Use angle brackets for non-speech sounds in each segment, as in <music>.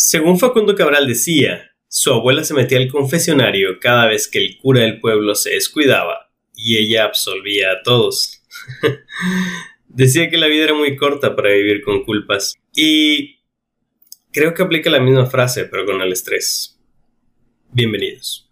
Según Facundo Cabral decía, su abuela se metía al confesionario cada vez que el cura del pueblo se descuidaba y ella absolvía a todos. <laughs> decía que la vida era muy corta para vivir con culpas y creo que aplica la misma frase pero con el estrés. Bienvenidos.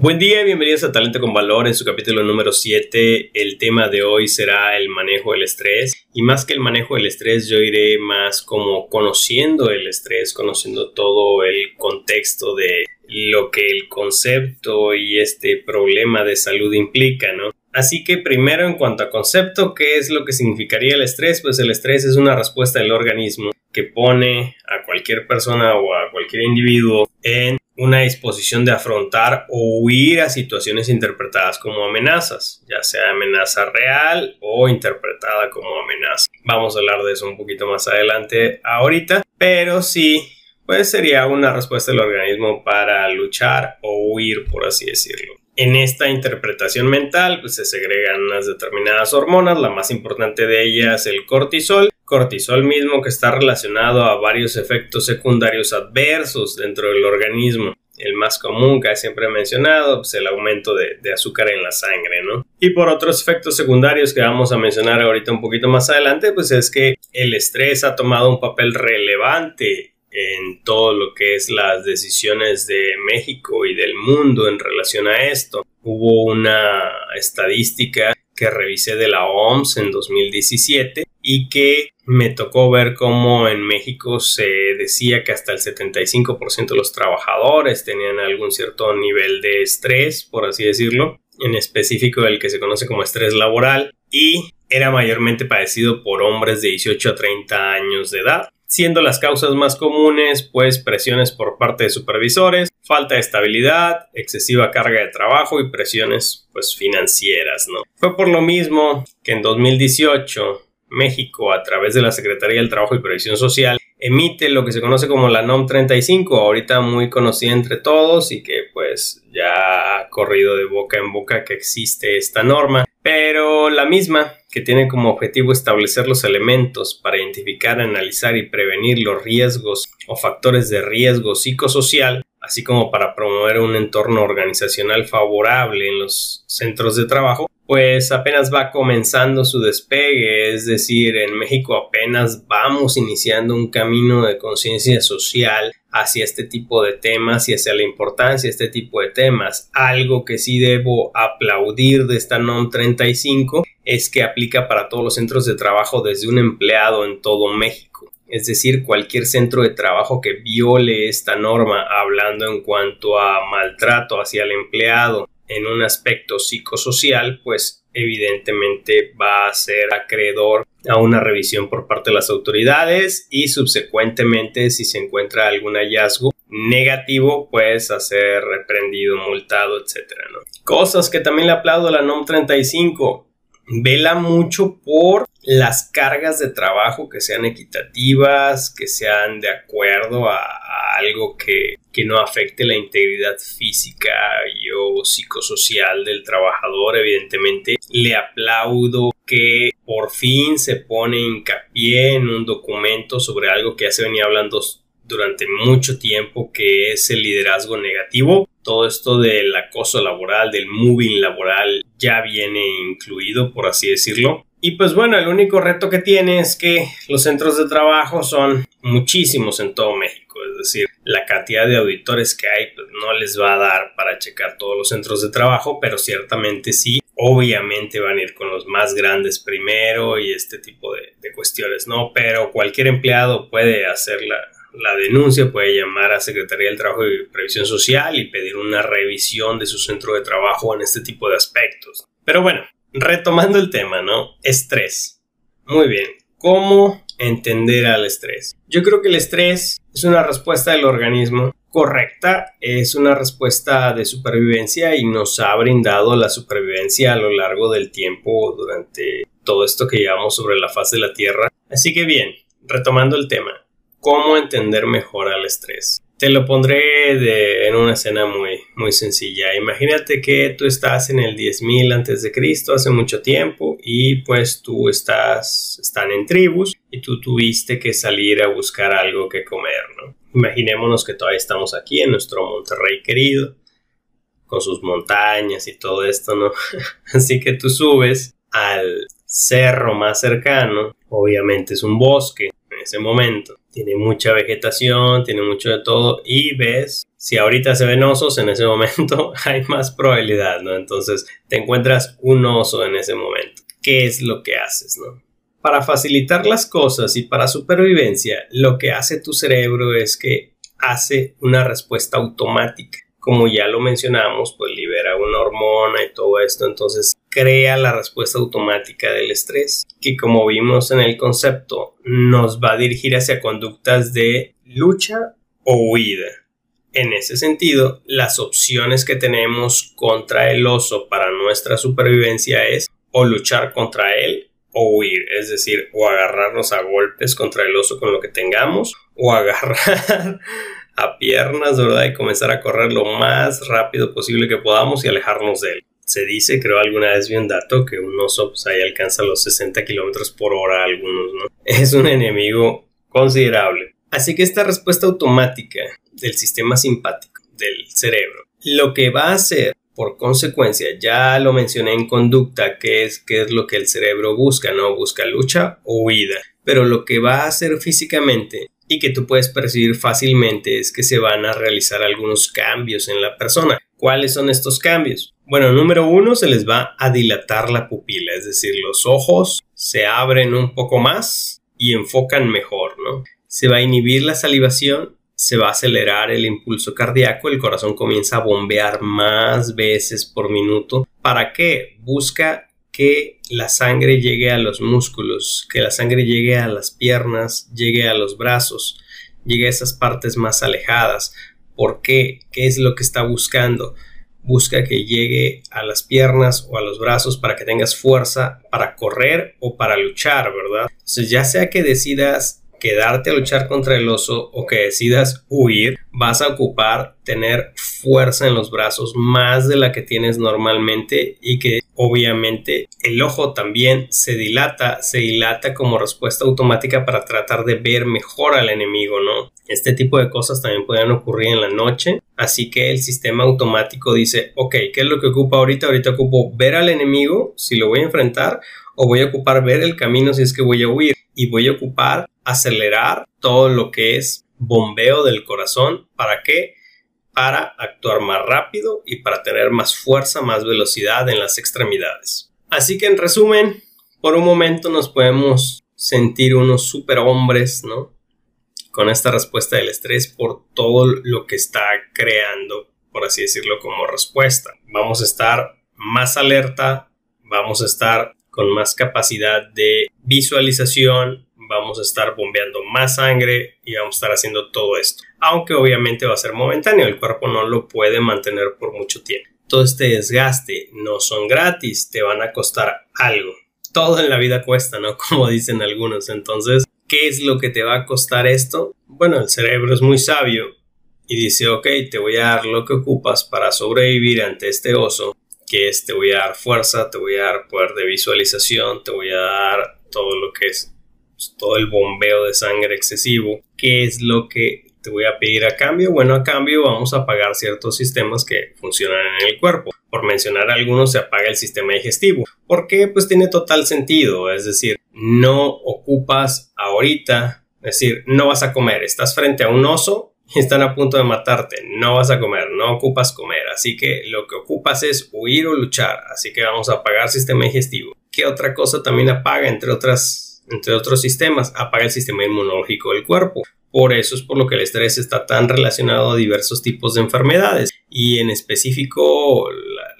Buen día y bienvenidos a Talento con Valor en su capítulo número 7. El tema de hoy será el manejo del estrés y más que el manejo del estrés yo iré más como conociendo el estrés, conociendo todo el contexto de lo que el concepto y este problema de salud implica, ¿no? Así que primero en cuanto a concepto, ¿qué es lo que significaría el estrés? Pues el estrés es una respuesta del organismo que pone a cualquier persona o a cualquier individuo en una disposición de afrontar o huir a situaciones interpretadas como amenazas, ya sea amenaza real o interpretada como amenaza. Vamos a hablar de eso un poquito más adelante ahorita, pero sí, pues sería una respuesta del organismo para luchar o huir, por así decirlo. En esta interpretación mental pues, se segregan unas determinadas hormonas, la más importante de ellas el cortisol, cortisol mismo que está relacionado a varios efectos secundarios adversos dentro del organismo. El más común que siempre he mencionado, pues el aumento de, de, azúcar en la sangre, ¿no? Y por otros efectos secundarios que vamos a mencionar ahorita un poquito más adelante, pues es que el estrés ha tomado un papel relevante en todo lo que es las decisiones de México y del mundo en relación a esto. Hubo una estadística que revisé de la OMS en 2017 y que me tocó ver cómo en México se decía que hasta el 75% de los trabajadores tenían algún cierto nivel de estrés, por así decirlo, en específico el que se conoce como estrés laboral, y era mayormente padecido por hombres de 18 a 30 años de edad siendo las causas más comunes pues presiones por parte de supervisores, falta de estabilidad, excesiva carga de trabajo y presiones pues financieras, ¿no? Fue por lo mismo que en 2018 México a través de la Secretaría del Trabajo y Previsión Social emite lo que se conoce como la NOM 35, ahorita muy conocida entre todos y que pues ya ha corrido de boca en boca que existe esta norma, pero la misma que tiene como objetivo establecer los elementos para identificar, analizar y prevenir los riesgos o factores de riesgo psicosocial, así como para promover un entorno organizacional favorable en los centros de trabajo, pues apenas va comenzando su despegue, es decir, en México apenas vamos iniciando un camino de conciencia social hacia este tipo de temas y hacia la importancia de este tipo de temas. Algo que sí debo aplaudir de esta NOM 35 es que aplica para todos los centros de trabajo desde un empleado en todo México. Es decir, cualquier centro de trabajo que viole esta norma hablando en cuanto a maltrato hacia el empleado en un aspecto psicosocial, pues evidentemente va a ser acreedor a una revisión por parte de las autoridades y subsecuentemente si se encuentra algún hallazgo negativo pues a ser reprendido, multado, etcétera, Cosas que también le aplaudo a la NOM 35 vela mucho por las cargas de trabajo que sean equitativas, que sean de acuerdo a, algo que, que, no afecte la integridad física y o psicosocial del trabajador. Evidentemente, le aplaudo que por fin se pone hincapié en un documento sobre algo que ya se venía hablando durante mucho tiempo, que es el liderazgo negativo todo esto del acoso laboral, del moving laboral, ya viene incluido, por así decirlo. Y pues bueno, el único reto que tiene es que los centros de trabajo son muchísimos en todo México, es decir, la cantidad de auditores que hay pues, no les va a dar para checar todos los centros de trabajo, pero ciertamente sí, obviamente van a ir con los más grandes primero y este tipo de, de cuestiones, ¿no? Pero cualquier empleado puede hacer la, la denuncia puede llamar a Secretaría del Trabajo y Previsión Social y pedir una revisión de su centro de trabajo en este tipo de aspectos. Pero bueno, retomando el tema, ¿no? Estrés. Muy bien. ¿Cómo entender al estrés? Yo creo que el estrés es una respuesta del organismo correcta, es una respuesta de supervivencia y nos ha brindado la supervivencia a lo largo del tiempo durante todo esto que llevamos sobre la faz de la Tierra. Así que bien, retomando el tema, cómo entender mejor al estrés. Te lo pondré en una escena muy, muy sencilla. Imagínate que tú estás en el 10.000 antes de Cristo hace mucho tiempo y pues tú estás, están en tribus y tú tuviste que salir a buscar algo que comer, ¿no? Imaginémonos que todavía estamos aquí en nuestro Monterrey querido, con sus montañas y todo esto, ¿no? <laughs> Así que tú subes al cerro más cercano, obviamente es un bosque en ese momento, tiene mucha vegetación, tiene mucho de todo y ves, si ahorita se ven osos, en ese <laughs> momento hay más probabilidad, ¿no? Entonces te encuentras un oso en ese momento. ¿Qué es lo que haces, no? Para facilitar las cosas y para supervivencia, lo que hace tu cerebro es que hace una respuesta automática como ya lo mencionamos, pues libera una hormona y todo esto, entonces crea la respuesta automática del estrés, que como vimos en el concepto, nos va a dirigir hacia conductas de lucha o huida. En ese sentido, las opciones que tenemos contra el oso para nuestra supervivencia es o luchar contra él o huir, es decir, o agarrarnos a golpes contra el oso con lo que tengamos o <laughs> agarrar a piernas, ¿verdad? Y comenzar a correr lo más rápido posible que podamos y alejarnos de él. Se dice, creo alguna vez vi un dato, que un oso pues, ahí alcanza los 60 kilómetros por hora algunos, ¿no? <laughs> Es un enemigo considerable. Así que esta respuesta automática del sistema simpático del cerebro, lo que va a hacer por consecuencia, ya lo mencioné en conducta, que es, que es lo que el cerebro busca, ¿no? Busca lucha o huida. Pero lo que va a hacer físicamente y que tú puedes percibir fácilmente es que se van a realizar algunos cambios en la persona. ¿Cuáles son estos cambios? Bueno, número uno, se les va a dilatar la pupila, es decir, los ojos se abren un poco más y enfocan mejor, ¿no? Se va a inhibir la salivación, se va a acelerar el impulso cardíaco, el corazón comienza a bombear más veces por minuto. ¿Para qué? Busca que la sangre llegue a los músculos, que la sangre llegue a las piernas, llegue a los brazos, llegue a esas partes más alejadas. ¿Por qué? ¿Qué es lo que está buscando? Busca que llegue a las piernas o a los brazos para que tengas fuerza para correr o para luchar, ¿verdad? Entonces, ya sea que decidas quedarte a luchar contra el oso o que decidas huir, vas a ocupar tener fuerza en los brazos más de la que tienes normalmente y que obviamente el ojo también se dilata, se dilata como respuesta automática para tratar de ver mejor al enemigo, ¿no? Este tipo de cosas también pueden ocurrir en la noche, así que el sistema automático dice, ok, ¿qué es lo que ocupa ahorita? Ahorita ocupo ver al enemigo si lo voy a enfrentar o voy a ocupar ver el camino si es que voy a huir y voy a ocupar acelerar todo lo que es bombeo del corazón. ¿Para qué? Para actuar más rápido y para tener más fuerza, más velocidad en las extremidades. Así que en resumen, por un momento nos podemos sentir unos superhombres, ¿no? Con esta respuesta del estrés por todo lo que está creando, por así decirlo, como respuesta. Vamos a estar más alerta, vamos a estar con más capacidad de visualización, vamos a estar bombeando más sangre y vamos a estar haciendo todo esto. Aunque obviamente va a ser momentáneo, el cuerpo no lo puede mantener por mucho tiempo. Todo este desgaste no son gratis, te van a costar algo. Todo en la vida cuesta, ¿no? <laughs> Como dicen algunos. Entonces, ¿qué es lo que te va a costar esto? Bueno, el cerebro es muy sabio y dice, ok, te voy a dar lo que ocupas para sobrevivir ante este oso que es te voy a dar fuerza, te voy a dar poder de visualización, te voy a dar todo lo que es pues, todo el bombeo de sangre excesivo. ¿Qué es lo que te voy a pedir a cambio? Bueno, a cambio vamos a apagar ciertos sistemas que funcionan en el cuerpo. Por mencionar algunos, se apaga el sistema digestivo. ¿Por qué? Pues tiene total sentido. Es decir, no ocupas ahorita, es decir, no vas a comer. Estás frente a un oso y están a punto de matarte. No vas a comer, no ocupas comer. Así que lo que ocupas es huir o luchar. Así que vamos a apagar sistema digestivo. ¿Qué otra cosa también apaga, entre otras, entre otros sistemas? Apaga el sistema inmunológico del cuerpo. Por eso es por lo que el estrés está tan relacionado a diversos tipos de enfermedades. Y en específico,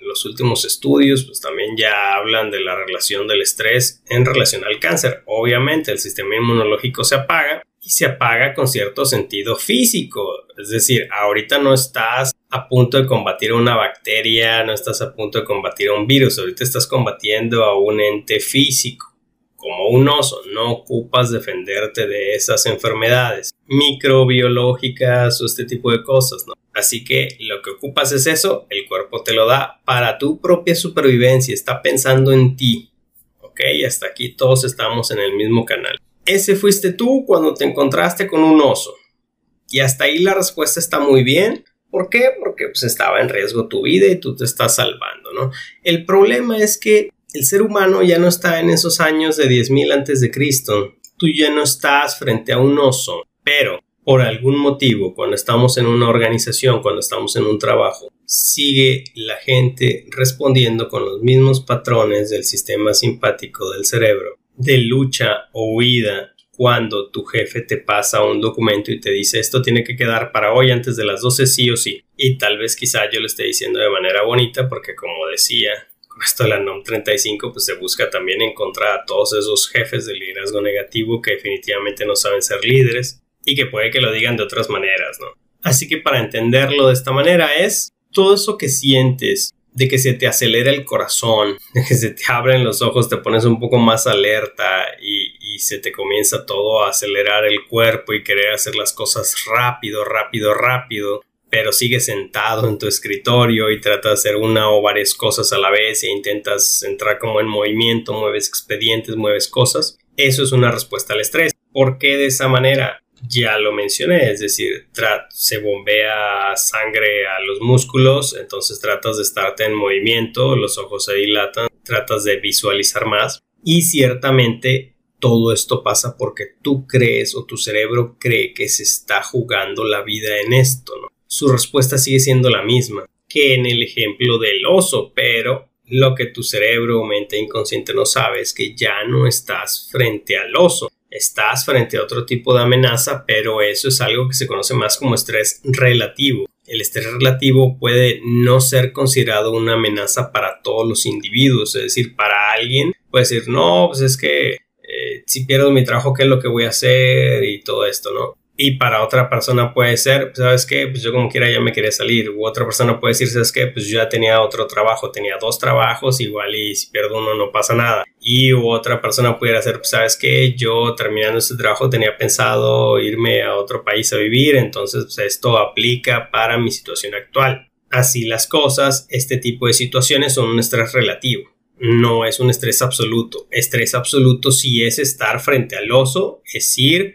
los últimos estudios pues también ya hablan de la relación del estrés en relación al cáncer. Obviamente el sistema inmunológico se apaga y se apaga con cierto sentido físico. Es decir, ahorita no estás a punto de combatir una bacteria, no estás a punto de combatir un virus, ahorita estás combatiendo a un ente físico, como un oso, no ocupas defenderte de esas enfermedades microbiológicas o este tipo de cosas, ¿no? Así que lo que ocupas es eso, el cuerpo te lo da para tu propia supervivencia, está pensando en ti, ¿ok? Hasta aquí todos estamos en el mismo canal. Ese fuiste tú cuando te encontraste con un oso. Y hasta ahí la respuesta está muy bien. ¿Por qué? Porque pues, estaba en riesgo tu vida y tú te estás salvando, ¿no? El problema es que el ser humano ya no está en esos años de 10.000 antes de Cristo. Tú ya no estás frente a un oso, pero por algún motivo, cuando estamos en una organización, cuando estamos en un trabajo, sigue la gente respondiendo con los mismos patrones del sistema simpático del cerebro, de lucha o huida, cuando tu jefe te pasa un documento y te dice esto tiene que quedar para hoy antes de las 12 sí o sí. Y tal vez quizá yo lo esté diciendo de manera bonita porque como decía, con esto de la NOM 35 pues se busca también encontrar a todos esos jefes de liderazgo negativo que definitivamente no saben ser líderes y que puede que lo digan de otras maneras, ¿no? Así que para entenderlo de esta manera es todo eso que sientes, de que se te acelera el corazón, <laughs> de que se te abren los ojos, te pones un poco más alerta y se te comienza todo a acelerar el cuerpo y querer hacer las cosas rápido, rápido, rápido, pero sigues sentado en tu escritorio y tratas de hacer una o varias cosas a la vez e intentas entrar como en movimiento, mueves expedientes, mueves cosas. Eso es una respuesta al estrés. ¿Por qué de esa manera? ya lo mencioné, es decir, se bombea sangre a los músculos, entonces tratas de estarte en movimiento, los ojos se dilatan, tratas de visualizar más y ciertamente todo esto pasa porque tú crees o tu cerebro cree que se está jugando la vida en esto, ¿no? Su respuesta sigue siendo la misma que en el ejemplo del oso, pero lo que tu cerebro o mente inconsciente no sabe es que ya no estás frente al oso, estás frente a otro tipo de amenaza, pero eso es algo que se conoce más como estrés relativo. El estrés relativo puede no ser considerado una amenaza para todos los individuos, es decir, para alguien puede decir, no, pues es que eh, si pierdo mi trabajo, ¿qué es lo que voy a hacer? Y todo esto, ¿no? Y para otra persona puede ser, ¿sabes qué? Pues yo como quiera ya me quería salir. U otra persona puede decir, ¿sabes qué? Pues yo ya tenía otro trabajo, tenía dos trabajos, igual y si pierdo uno no pasa nada. Y otra persona pudiera ser, pues, ¿sabes qué? Yo terminando este trabajo tenía pensado irme a otro país a vivir, entonces pues, esto aplica para mi situación actual. Así las cosas, este tipo de situaciones son un estrés relativo no es un estrés absoluto. Estrés absoluto sí es estar frente al oso, es ir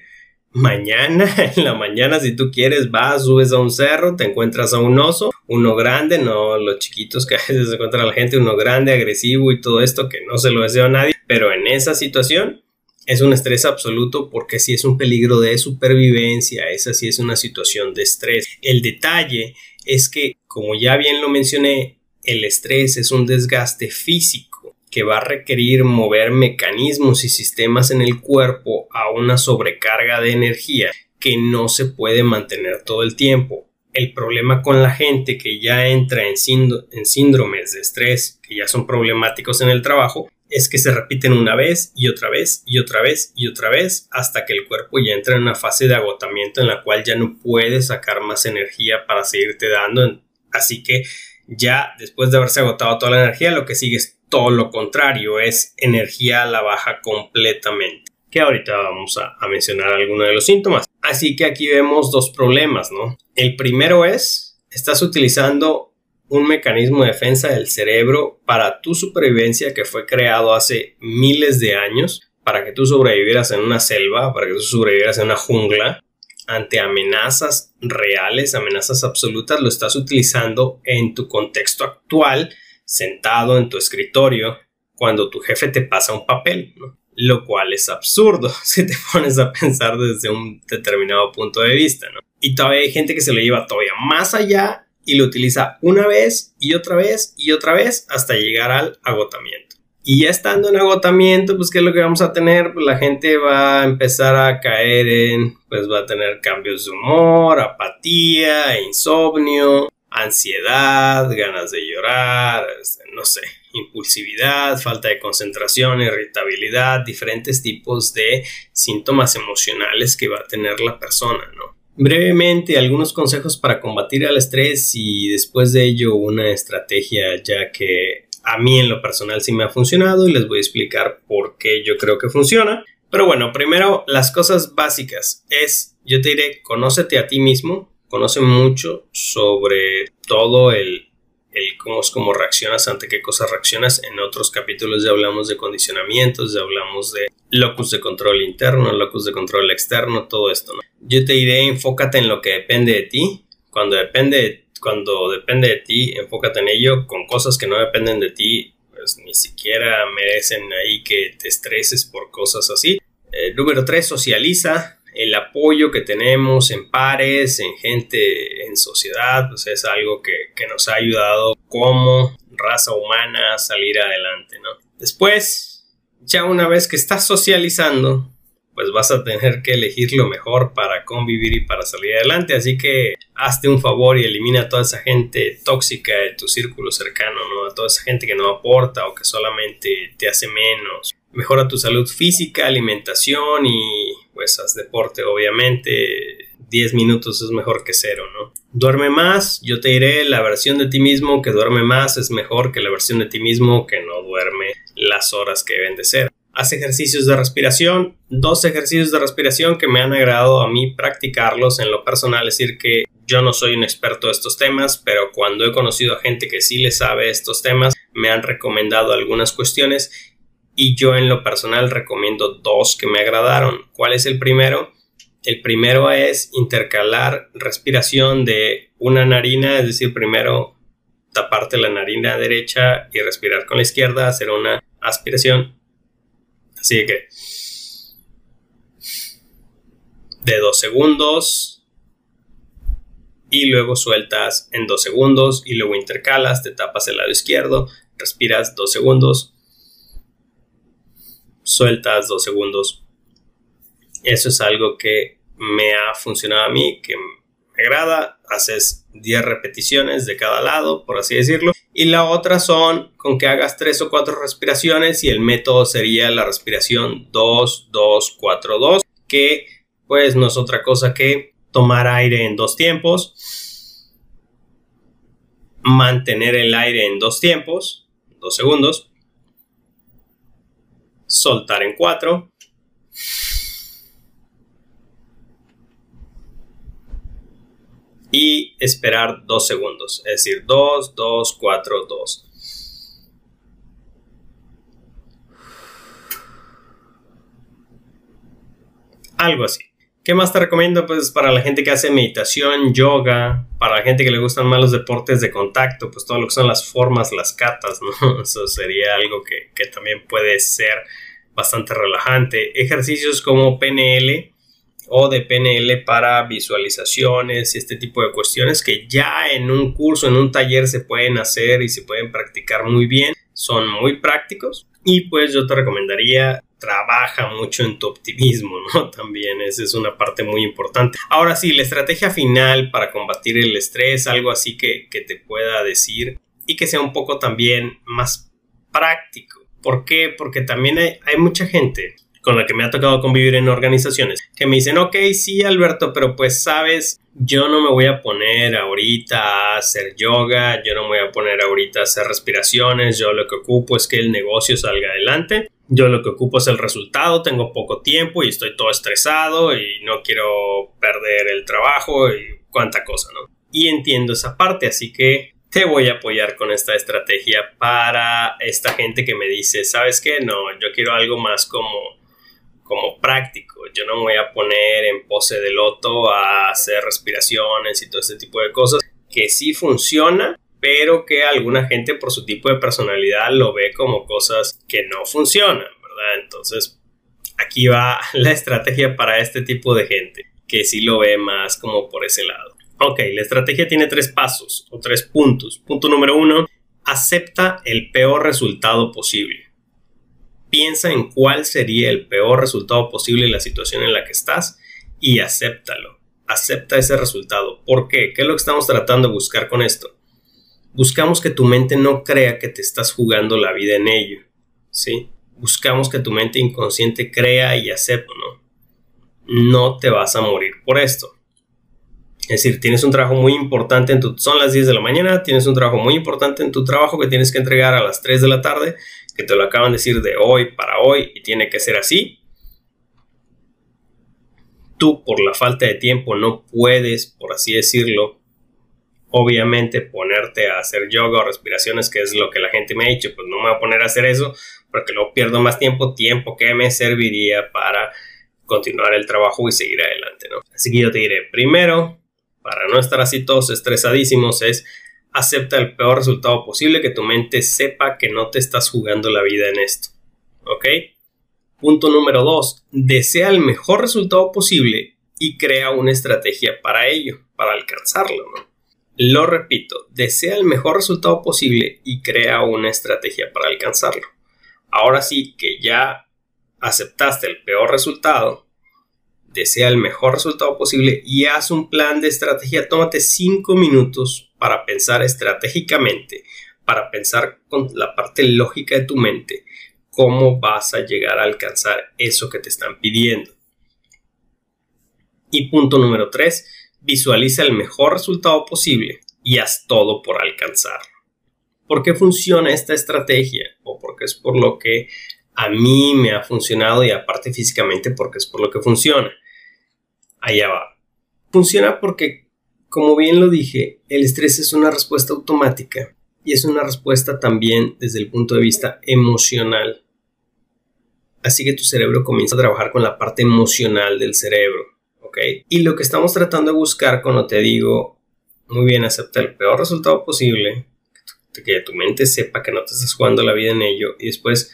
mañana, <laughs> en la mañana, si tú quieres, vas, subes a un cerro, te encuentras a un oso, uno grande, no los chiquitos que a veces se encuentra la gente, uno grande, agresivo y todo esto que no se lo deseo a nadie, pero en esa situación es un estrés absoluto porque si es un peligro de supervivencia, esa sí es una situación de estrés. El detalle es que, como ya bien lo mencioné, el estrés es un desgaste físico que va a requerir mover mecanismos y sistemas en el cuerpo a una sobrecarga de energía que no se puede mantener todo el tiempo. El problema con la gente que ya entra en, síndromes de estrés, que ya son problemáticos en el trabajo, es que se repiten una vez y otra vez y otra vez y otra vez hasta que el cuerpo ya entra en una fase de agotamiento en la cual ya no puede sacar más energía para seguirte dando. Así que ya después de haberse agotado toda la energía, lo que sigue es todo lo contrario, es energía a la baja completamente. Que ahorita vamos a, mencionar algunos de los síntomas. Así que aquí vemos dos problemas, ¿no? El primero es, estás utilizando un mecanismo de defensa del cerebro para tu supervivencia que fue creado hace miles de años para que tú sobrevivieras en una selva, para que tú sobrevivieras en una jungla, ante amenazas reales, amenazas absolutas, lo estás utilizando en tu contexto actual sentado en tu escritorio cuando tu jefe te pasa un papel, lo cual es absurdo <laughs> si te pones a pensar desde un determinado punto de vista. ¿no? Y todavía hay gente que se lo lleva todavía más allá y lo utiliza una vez y otra vez y otra vez hasta llegar al agotamiento. Y ya estando en agotamiento, pues ¿qué es lo que vamos a tener? Pues la gente va a empezar a caer en, pues va a tener cambios de humor, apatía, insomnio, ansiedad, ganas de llorar, este, no sé, impulsividad, falta de concentración, irritabilidad, diferentes tipos de síntomas emocionales que va a tener la persona, ¿no? Brevemente, algunos consejos para combatir el estrés y después de ello una estrategia ya que a mí en lo personal sí me ha funcionado y les voy a explicar por qué yo creo que funciona. Pero bueno, primero las cosas básicas es, yo te diré, conócete a ti mismo, conoce mucho sobre todo el, el cómo es cómo reaccionas, ante qué cosas reaccionas. En otros capítulos ya hablamos de condicionamientos, ya hablamos de locus de control interno, locus de control externo, todo esto. Yo te diré, enfócate en lo que depende de ti. Cuando depende, cuando depende de ti, enfócate en ello. Con cosas que no dependen de ti, pues ni siquiera merecen ahí que te estreses por cosas así. Eh, número 3, socializa el apoyo que tenemos en pares, en gente, en sociedad, pues es algo que, nos ha ayudado como raza humana a salir adelante, ¿no? Después, ya una vez que estás socializando, pues vas a tener que elegir lo mejor para convivir y para salir adelante. Así que hazte un favor y elimina a toda esa gente tóxica de tu círculo cercano, ¿no? A toda esa gente que no aporta o que solamente te hace menos. Mejora tu salud física, alimentación y pues haz deporte, obviamente. 10 minutos es mejor que cero, ¿no? Duerme más, yo te diré, la versión de ti mismo que duerme más es mejor que la versión de ti mismo que no duerme las horas que deben de ser. Haz ejercicios de respiración, dos ejercicios de respiración que me han agradado a mí practicarlos en lo personal, es decir, que yo no soy un experto de estos temas, pero cuando he conocido a gente que sí le sabe estos temas, me han recomendado algunas cuestiones y yo en lo personal recomiendo dos que me agradaron. ¿Cuál es el primero? El primero es intercalar respiración de una narina, es decir, primero taparte la narina derecha y respirar con la izquierda, hacer una aspiración. Así que de dos segundos y luego sueltas en dos segundos y luego intercalas, te tapas el lado izquierdo, respiras dos segundos, sueltas dos segundos. Eso es algo que me ha funcionado a mí, que me agrada. Haces 10 repeticiones de cada lado, por así decirlo. Y la otra son con que hagas 3 o 4 respiraciones y el método sería la respiración 2, 2, 4, 2, que pues no es otra cosa que tomar aire en dos tiempos, mantener el aire en dos tiempos, dos segundos, soltar en 4. Y esperar 2 segundos, es decir, 2, 2, 4, 2. Algo así. ¿Qué más te recomiendo? Pues para la gente que hace meditación, yoga, para la gente que le gustan más los deportes de contacto, pues todo lo que son las formas, las catas, <laughs> ¿no? Eso sería algo que, que también puede ser bastante relajante. Ejercicios como PNL o de PNL para visualizaciones y este tipo de cuestiones que ya en un curso, en un taller se pueden hacer y se pueden practicar muy bien. Son muy prácticos y pues yo te recomendaría trabaja mucho en tu optimismo, ¿no? <laughs> También esa es una parte muy importante. Ahora sí, la estrategia final para combatir el estrés, algo así que, que te pueda decir y que sea un poco también más práctico ¿Por qué? Porque también hay, mucha gente con la que me ha tocado convivir en organizaciones que me dicen, ok, sí, Alberto, pero pues sabes, yo no me voy a poner ahorita a hacer yoga, yo no me voy a poner ahorita a hacer respiraciones, yo lo que ocupo es que el negocio salga adelante, yo lo que ocupo es el resultado, tengo poco tiempo y estoy todo estresado y no quiero perder el trabajo y cuánta cosa, ¿no? Y entiendo esa parte, así que te voy a apoyar con esta estrategia para esta gente que me dice, ¿sabes qué? No, yo quiero algo más como, como práctico. Yo no me voy a poner en pose de loto a hacer respiraciones y todo este tipo de cosas que sí funciona, pero que alguna gente por su tipo de personalidad lo ve como cosas que no funcionan, ¿verdad? Entonces, aquí va <laughs> la estrategia para este tipo de gente que sí lo ve más como por ese lado. Ok, la estrategia tiene tres pasos o tres puntos. Punto número uno, acepta el peor resultado posible. Piensa en cuál sería el peor resultado posible en la situación en la que estás y acéptalo. Acepta ese resultado. ¿Por qué? ¿Qué es lo que estamos tratando de buscar con esto? Buscamos que tu mente no crea que te estás jugando la vida en ello. ¿Sí? Buscamos que tu mente inconsciente crea y acepte, ¿no? No te vas a morir por esto es decir, tienes un trabajo muy importante en tu... Son las 10 de la mañana, tienes un trabajo muy importante en tu trabajo que tienes que entregar a las 3 de la tarde, que te lo acaban de decir de hoy para hoy y tiene que ser así. Tú por la falta de tiempo no puedes, por así decirlo, obviamente ponerte a hacer yoga o respiraciones, que es lo que la gente me ha dicho, pues no me voy a poner a hacer eso porque luego pierdo más tiempo, tiempo que me serviría para continuar el trabajo y seguir adelante, ¿no? Así que yo te diré, primero, para no estar así todos estresadísimos, es acepta el peor resultado posible, que tu mente sepa que no te estás jugando la vida en esto, ¿ok? Punto número dos, desea el mejor resultado posible y crea una estrategia para ello, para alcanzarlo. Lo repito, desea el mejor resultado posible y crea una estrategia para alcanzarlo. Ahora sí que ya aceptaste el peor resultado, desea el mejor resultado posible y haz un plan de estrategia. Tómate cinco minutos para pensar estratégicamente, para pensar con la parte lógica de tu mente, cómo vas a llegar a alcanzar eso que te están pidiendo. Y punto número tres, visualiza el mejor resultado posible y haz todo por alcanzarlo. ¿Por qué funciona esta estrategia? O porque es por lo que a mí me ha funcionado y aparte físicamente porque es por lo que funciona allá va. Funciona porque, como bien lo dije, el estrés es una respuesta automática y es una respuesta también desde el punto de vista emocional. Así que tu cerebro comienza a trabajar con la parte emocional del cerebro, ¿ok? Y lo que estamos tratando de buscar cuando te digo, muy bien, acepta el peor resultado posible, que tu mente sepa que no te estás jugando la vida en ello y después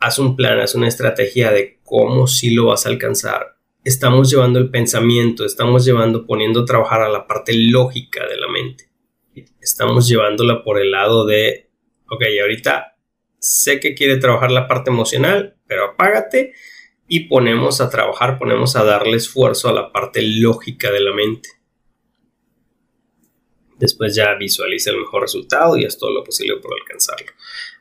haz un plan, haz una estrategia de cómo sí lo vas a alcanzar estamos llevando el pensamiento, estamos llevando, poniendo a trabajar a la parte lógica de la mente. Estamos llevándola por el lado de, ok, ahorita sé que quiere trabajar la parte emocional, pero apágate y ponemos a trabajar, ponemos a darle esfuerzo a la parte lógica de la mente. Después ya visualiza el mejor resultado y haz todo lo posible por alcanzarlo.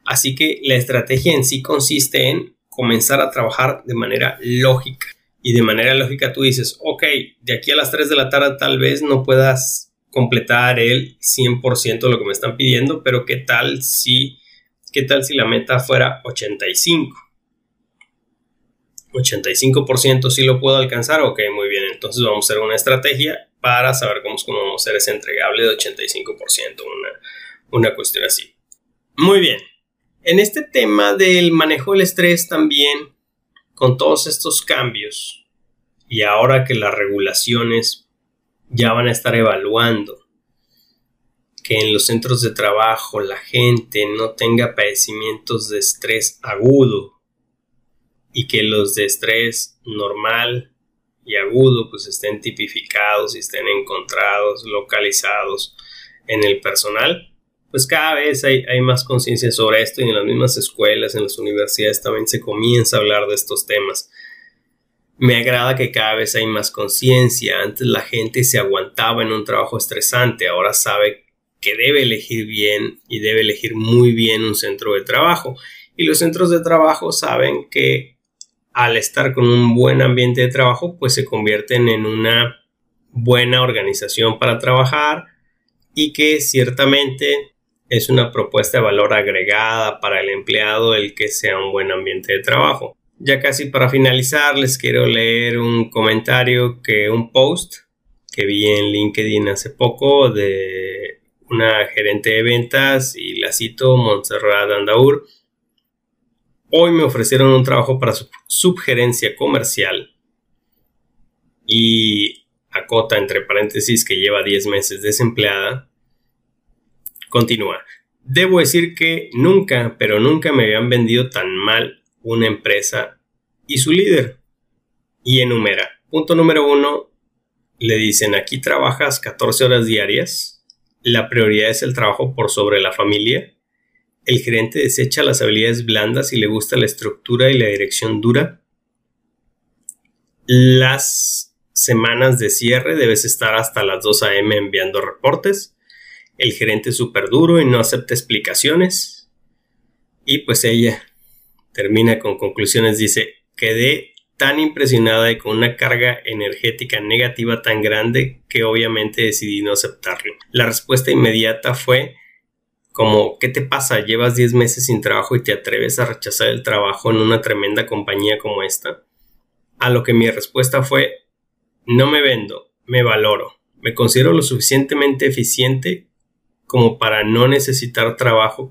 Así que la estrategia en sí consiste en comenzar a trabajar de manera lógica y de manera lógica tú dices, ok, de aquí a las 3 de la tarde tal vez no puedas completar el 100% de lo que me están pidiendo, pero ¿qué tal si, qué tal si la meta fuera 85? 85% sí lo puedo alcanzar, ok, muy bien, entonces vamos a hacer una estrategia para saber cómo, cómo vamos a hacer ese entregable de 85%, una, una cuestión así. Muy bien, en este tema del manejo del estrés también con todos estos cambios y ahora que las regulaciones ya van a estar evaluando que en los centros de trabajo la gente no tenga padecimientos de estrés agudo y que los de estrés normal y agudo pues estén tipificados y estén encontrados, localizados en el personal, pues cada vez hay, más conciencia sobre esto y en las mismas escuelas, en las universidades también se comienza a hablar de estos temas. Me agrada que cada vez hay más conciencia. Antes la gente se aguantaba en un trabajo estresante, ahora sabe que debe elegir bien y debe elegir muy bien un centro de trabajo. Y los centros de trabajo saben que al estar con un buen ambiente de trabajo, pues se convierten en una buena organización para trabajar y que ciertamente es una propuesta de valor agregada para el empleado el que sea un buen ambiente de trabajo. Ya casi para finalizar les quiero leer un comentario que un post que vi en LinkedIn hace poco de una gerente de ventas y la cito Montserrat Andaur. Hoy me ofrecieron un trabajo para subgerencia comercial y acota entre paréntesis que lleva 10 meses desempleada Continúa. Debo decir que nunca, pero nunca me habían vendido tan mal una empresa y su líder. Y enumera. Punto número uno. Le dicen, aquí trabajas 14 horas diarias. La prioridad es el trabajo por sobre la familia. El gerente desecha las habilidades blandas y le gusta la estructura y la dirección dura. Las semanas de cierre debes estar hasta las 2 a.m. enviando reportes el gerente es súper duro y no acepta explicaciones. Y pues ella termina con conclusiones, dice, quedé tan impresionada y con una carga energética negativa tan grande que obviamente decidí no aceptarlo. La respuesta inmediata fue como, ¿qué te pasa? Llevas 10 meses sin trabajo y te atreves a rechazar el trabajo en una tremenda compañía como esta. A lo que mi respuesta fue, no me vendo, me valoro, me considero lo suficientemente eficiente como para no necesitar trabajo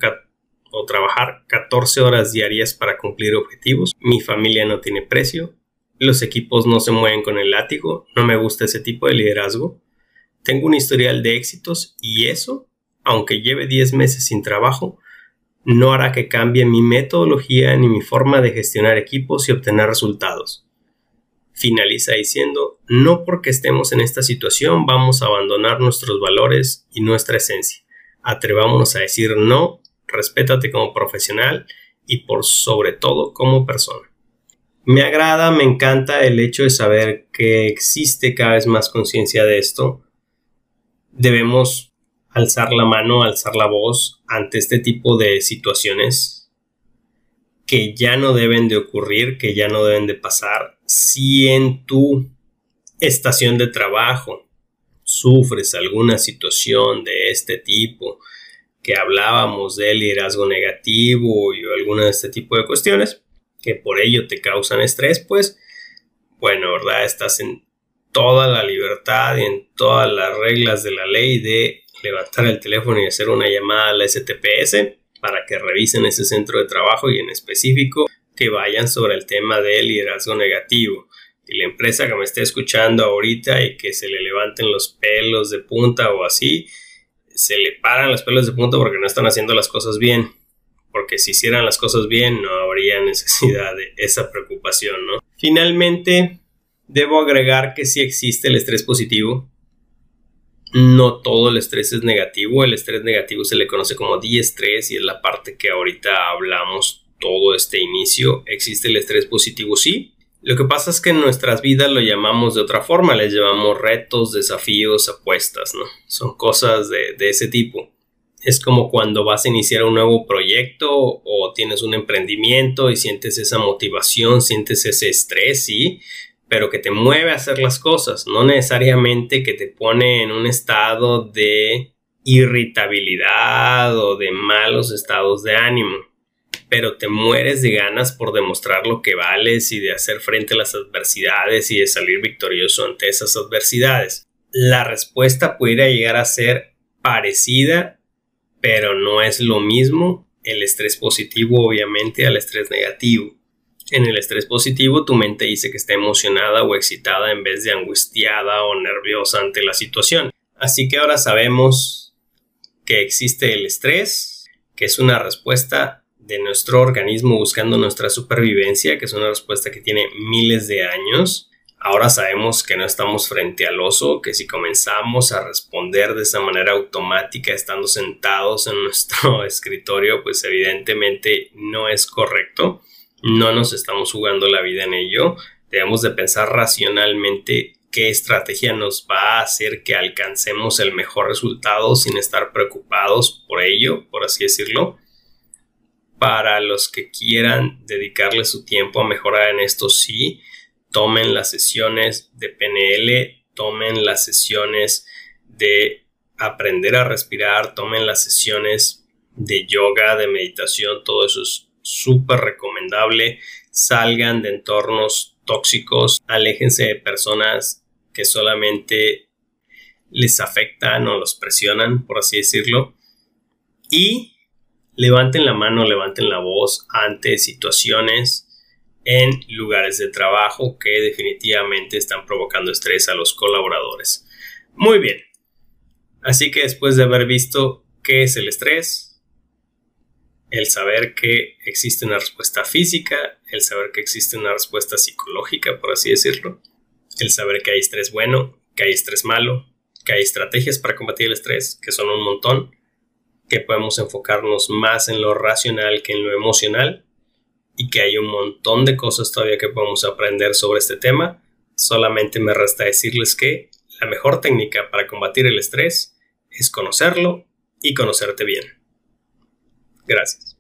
o trabajar 14 horas diarias para cumplir objetivos. Mi familia no tiene precio. Los equipos no se mueven con el látigo. No me gusta ese tipo de liderazgo. Tengo un historial de éxitos y eso, aunque lleve 10 meses sin trabajo, no hará que cambie mi metodología ni mi forma de gestionar equipos y obtener resultados. Finaliza diciendo, no porque estemos en esta situación vamos a abandonar nuestros valores y nuestra esencia. Atrevámonos a decir no, respétate como profesional y por sobre todo como persona. Me agrada, me encanta el hecho de saber que existe cada vez más conciencia de esto. Debemos alzar la mano, alzar la voz ante este tipo de situaciones que ya no deben de ocurrir, que ya no deben de pasar. Si en tu estación de trabajo sufres alguna situación de este tipo, que hablábamos de liderazgo negativo y alguna de este tipo de cuestiones, que por ello te causan estrés, pues, bueno, ¿verdad? Estás en toda la libertad y en todas las reglas de la ley de levantar el teléfono y hacer una llamada a la STPS para que revisen ese centro de trabajo y en específico que vayan sobre el tema del liderazgo negativo. Y la empresa que me esté escuchando ahorita y que se le levanten los pelos de punta o así, se le paran los pelos de punta porque no están haciendo las cosas bien. Porque si hicieran las cosas bien no habría necesidad de esa preocupación, ¿no? Finalmente, debo agregar que sí existe el estrés positivo no todo el estrés es negativo. El estrés negativo se le conoce como diestrés y es la parte que ahorita hablamos todo este inicio. Existe el estrés positivo, sí. Lo que pasa es que en nuestras vidas lo llamamos de otra forma, les llamamos retos, desafíos, apuestas, ¿no? Son cosas de, de ese tipo. Es como cuando vas a iniciar un nuevo proyecto o tienes un emprendimiento y sientes esa motivación, sientes ese estrés, sí, pero que te mueve a hacer las cosas, no necesariamente que te pone en un estado de irritabilidad o de malos estados de ánimo, pero te mueres de ganas por demostrar lo que vales y de hacer frente a las adversidades y de salir victorioso ante esas adversidades. La respuesta pudiera llegar a ser parecida, pero no es lo mismo el estrés positivo obviamente al estrés negativo. En el estrés positivo, tu mente dice que está emocionada o excitada en vez de angustiada o nerviosa ante la situación. Así que ahora sabemos que existe el estrés, que es una respuesta de nuestro organismo buscando nuestra supervivencia, que es una respuesta que tiene miles de años. Ahora sabemos que no estamos frente al oso, que si comenzamos a responder de esa manera automática estando sentados en <laughs> nuestro escritorio, pues evidentemente no es correcto no nos estamos jugando la vida en ello. Debemos de pensar racionalmente qué estrategia nos va a hacer que alcancemos el mejor resultado sin estar preocupados por ello, por así decirlo. Para los que quieran dedicarle su tiempo a mejorar en esto, sí, tomen las sesiones de PNL, tomen las sesiones de aprender a respirar, tomen las sesiones de yoga, de meditación, todo eso es súper recomendable. Salgan de entornos tóxicos, aléjense de personas que solamente les afectan o los presionan, por así decirlo. Y levanten la mano, levanten la voz ante situaciones en lugares de trabajo que definitivamente están provocando estrés a los colaboradores. Muy bien. Así que después de haber visto qué es el estrés, el saber que existe una respuesta física, el saber que existe una respuesta psicológica, por así decirlo, el saber que hay estrés bueno, que hay estrés malo, que hay estrategias para combatir el estrés, que son un montón, que podemos enfocarnos más en lo racional que en lo emocional y que hay un montón de cosas todavía que podemos aprender sobre este tema. Solamente me resta decirles que la mejor técnica para combatir el estrés es conocerlo y conocerte bien. Gracias.